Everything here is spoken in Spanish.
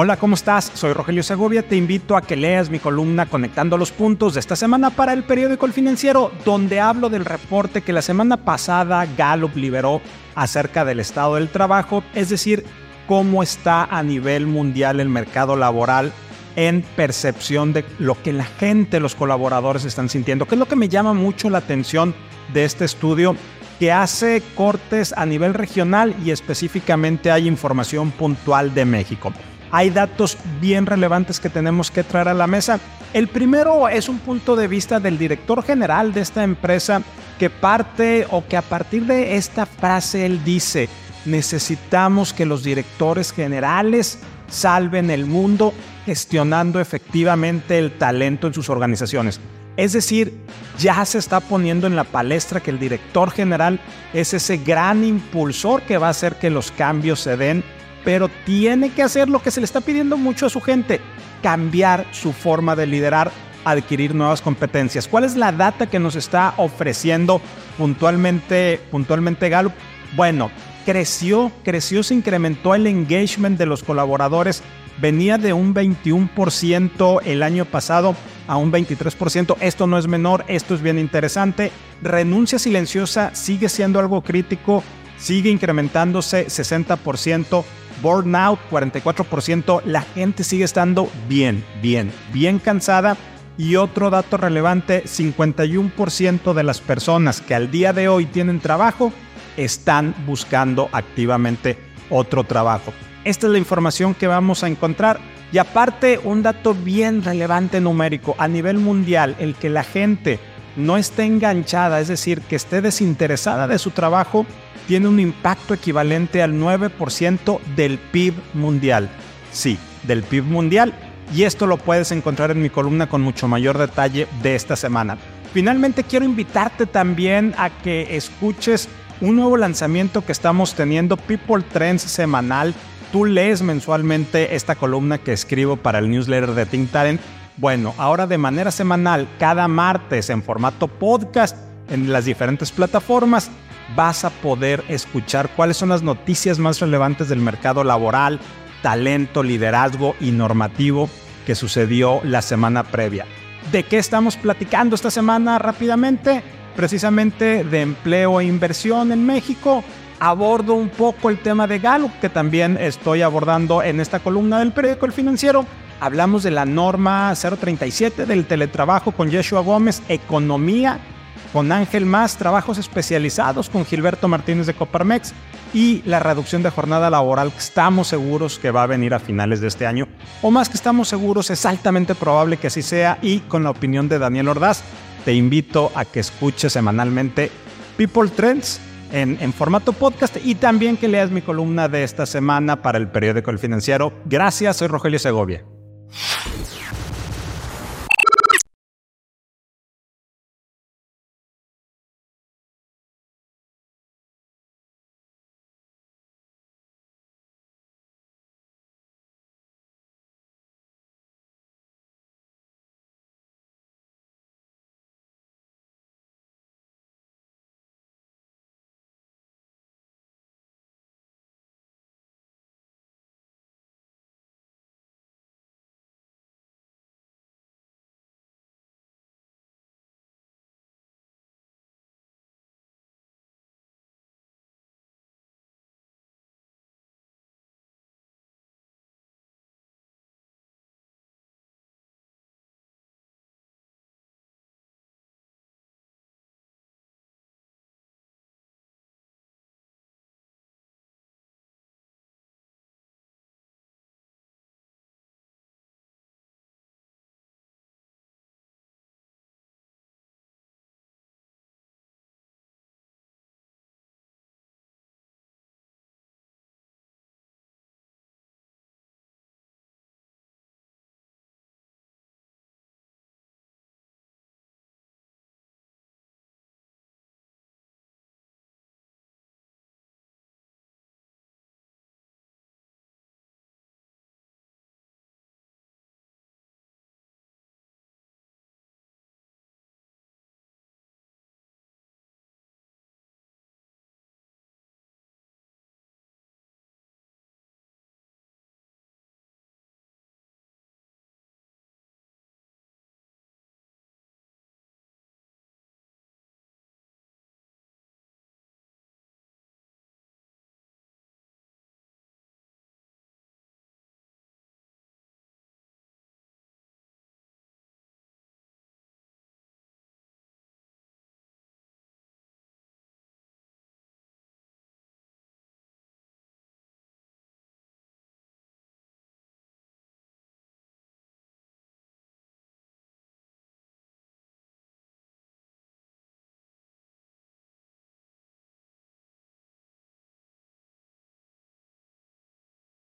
Hola, ¿cómo estás? Soy Rogelio Segovia. Te invito a que leas mi columna Conectando los Puntos de esta semana para el periódico El Financiero, donde hablo del reporte que la semana pasada Gallup liberó acerca del estado del trabajo, es decir, cómo está a nivel mundial el mercado laboral en percepción de lo que la gente, los colaboradores están sintiendo, que es lo que me llama mucho la atención de este estudio que hace cortes a nivel regional y específicamente hay información puntual de México hay datos bien relevantes que tenemos que traer a la mesa. El primero es un punto de vista del director general de esta empresa que parte o que a partir de esta frase él dice, necesitamos que los directores generales salven el mundo gestionando efectivamente el talento en sus organizaciones. Es decir, ya se está poniendo en la palestra que el director general es ese gran impulsor que va a hacer que los cambios se den pero tiene que hacer lo que se le está pidiendo mucho a su gente, cambiar su forma de liderar, adquirir nuevas competencias. ¿Cuál es la data que nos está ofreciendo puntualmente, puntualmente Gallup? Bueno, creció, creció, se incrementó el engagement de los colaboradores, venía de un 21% el año pasado a un 23%. Esto no es menor, esto es bien interesante. Renuncia silenciosa sigue siendo algo crítico, sigue incrementándose 60% burnout 44%, la gente sigue estando bien, bien, bien cansada. Y otro dato relevante, 51% de las personas que al día de hoy tienen trabajo están buscando activamente otro trabajo. Esta es la información que vamos a encontrar. Y aparte, un dato bien relevante numérico, a nivel mundial, el que la gente no esté enganchada, es decir, que esté desinteresada de su trabajo, tiene un impacto equivalente al 9% del PIB mundial. Sí, del PIB mundial. Y esto lo puedes encontrar en mi columna con mucho mayor detalle de esta semana. Finalmente quiero invitarte también a que escuches un nuevo lanzamiento que estamos teniendo, People Trends semanal. Tú lees mensualmente esta columna que escribo para el newsletter de Think Talent. Bueno, ahora de manera semanal, cada martes en formato podcast en las diferentes plataformas vas a poder escuchar cuáles son las noticias más relevantes del mercado laboral, talento, liderazgo y normativo que sucedió la semana previa. ¿De qué estamos platicando esta semana rápidamente? Precisamente de empleo e inversión en México. Abordo un poco el tema de Gallup, que también estoy abordando en esta columna del periódico El Financiero. Hablamos de la norma 037 del teletrabajo con Yeshua Gómez, economía con Ángel Más, trabajos especializados con Gilberto Martínez de Coparmex y la reducción de jornada laboral estamos seguros que va a venir a finales de este año. O más que estamos seguros, es altamente probable que así sea y con la opinión de Daniel Ordaz, te invito a que escuches semanalmente People Trends en, en, formato podcast y también que leas mi columna de esta semana para el periódico El Financiero. Gracias, soy Rogelio Segovia.